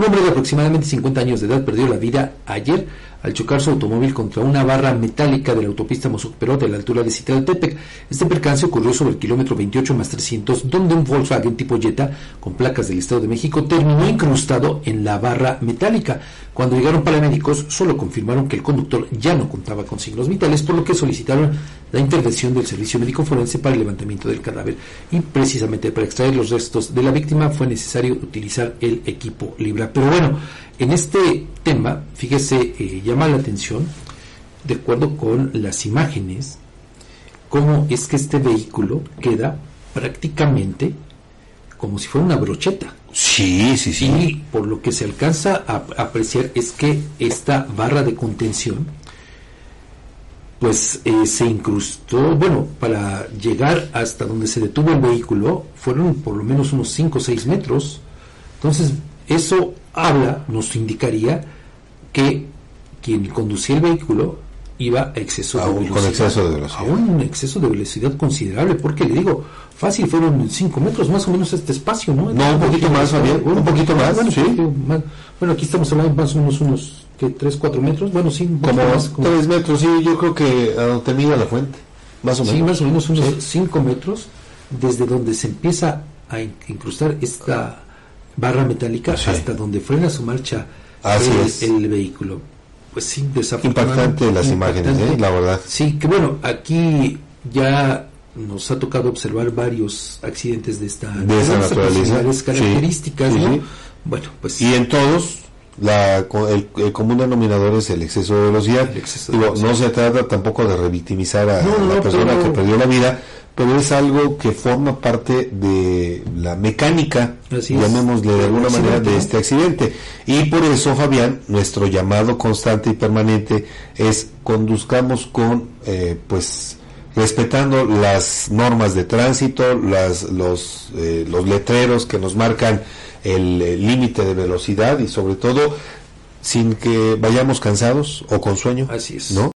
Un hombre de aproximadamente 50 años de edad perdió la vida ayer al chocar su automóvil contra una barra metálica de la autopista Mozuc-Peró de la altura de Citlaltepec. Este percance ocurrió sobre el kilómetro 28 más 300, donde un Volkswagen tipo Jetta con placas del Estado de México terminó incrustado en la barra metálica. Cuando llegaron paramédicos, solo confirmaron que el conductor ya no contaba con signos vitales, por lo que solicitaron la intervención del Servicio Médico Forense para el levantamiento del cadáver. Y precisamente para extraer los restos de la víctima fue necesario utilizar el equipo Libra. Pero bueno, en este tema, fíjese, eh, llama la atención, de acuerdo con las imágenes, cómo es que este vehículo queda prácticamente como si fuera una brocheta. Sí, sí, sí. Y por lo que se alcanza a apreciar es que esta barra de contención, pues eh, se incrustó, bueno, para llegar hasta donde se detuvo el vehículo, fueron por lo menos unos 5 o 6 metros. Entonces, eso habla, nos indicaría que quien conducía el vehículo iba a exceso de Aún con exceso de velocidad. A un exceso de velocidad considerable, porque le digo, fácil fueron 5 metros, más o menos este espacio, ¿no? No, un poquito más, Fabián, un poquito más, Bueno, sí. más- bueno, aquí estamos hablando más o menos unos, que 3, 4 metros, bueno, sí, Como poquito más, como- tres metros, sí, yo creo que a donde termina la fuente. Más o menos. Sí, más o menos unos Sí. 5 metros desde donde se empieza a in- incrustar esta barra metálica Sí. hasta donde frena su marcha el vehículo. Pues sí, desafortunadamente. Impactante las imágenes, ¿eh? la verdad. Sí, que bueno, aquí ya nos ha tocado observar varios accidentes de esta De esa naturaleza. Sí, características, sí, ¿no? sí. Bueno, pues Y en todos, la, el, el común denominador es el exceso de velocidad. El exceso de Digo, velocidad. no se trata tampoco de revictimizar a No, no, la persona pero- que perdió la vida, pero es algo que forma parte de la mecánica, Así llamémosle de alguna manera, accidente, de este accidente. Y por eso, Fabián, nuestro llamado constante y permanente es conduzcamos con, eh, pues, respetando las normas de tránsito, las, los, eh, los letreros que nos marcan el límite de velocidad y sobre todo sin que vayamos cansados o con sueño, Así es. ¿no?